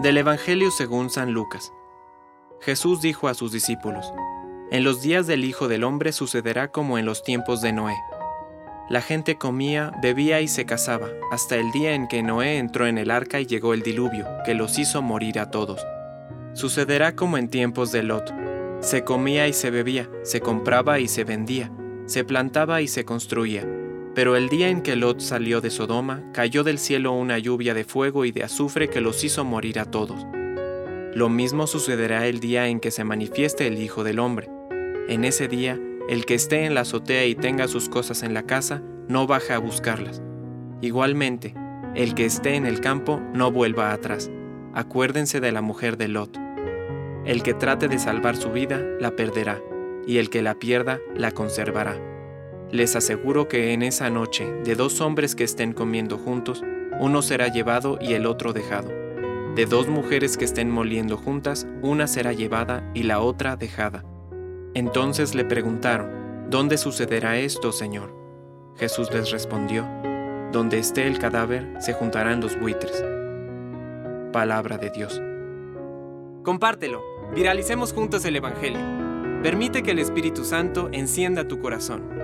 Del Evangelio según San Lucas. Jesús dijo a sus discípulos, En los días del Hijo del Hombre sucederá como en los tiempos de Noé. La gente comía, bebía y se casaba, hasta el día en que Noé entró en el arca y llegó el diluvio, que los hizo morir a todos. Sucederá como en tiempos de Lot. Se comía y se bebía, se compraba y se vendía, se plantaba y se construía. Pero el día en que Lot salió de Sodoma, cayó del cielo una lluvia de fuego y de azufre que los hizo morir a todos. Lo mismo sucederá el día en que se manifieste el Hijo del Hombre. En ese día, el que esté en la azotea y tenga sus cosas en la casa, no baja a buscarlas. Igualmente, el que esté en el campo, no vuelva atrás. Acuérdense de la mujer de Lot. El que trate de salvar su vida, la perderá, y el que la pierda, la conservará. Les aseguro que en esa noche, de dos hombres que estén comiendo juntos, uno será llevado y el otro dejado. De dos mujeres que estén moliendo juntas, una será llevada y la otra dejada. Entonces le preguntaron, ¿Dónde sucederá esto, Señor? Jesús les respondió, Donde esté el cadáver, se juntarán los buitres. Palabra de Dios. Compártelo, viralicemos juntos el Evangelio. Permite que el Espíritu Santo encienda tu corazón.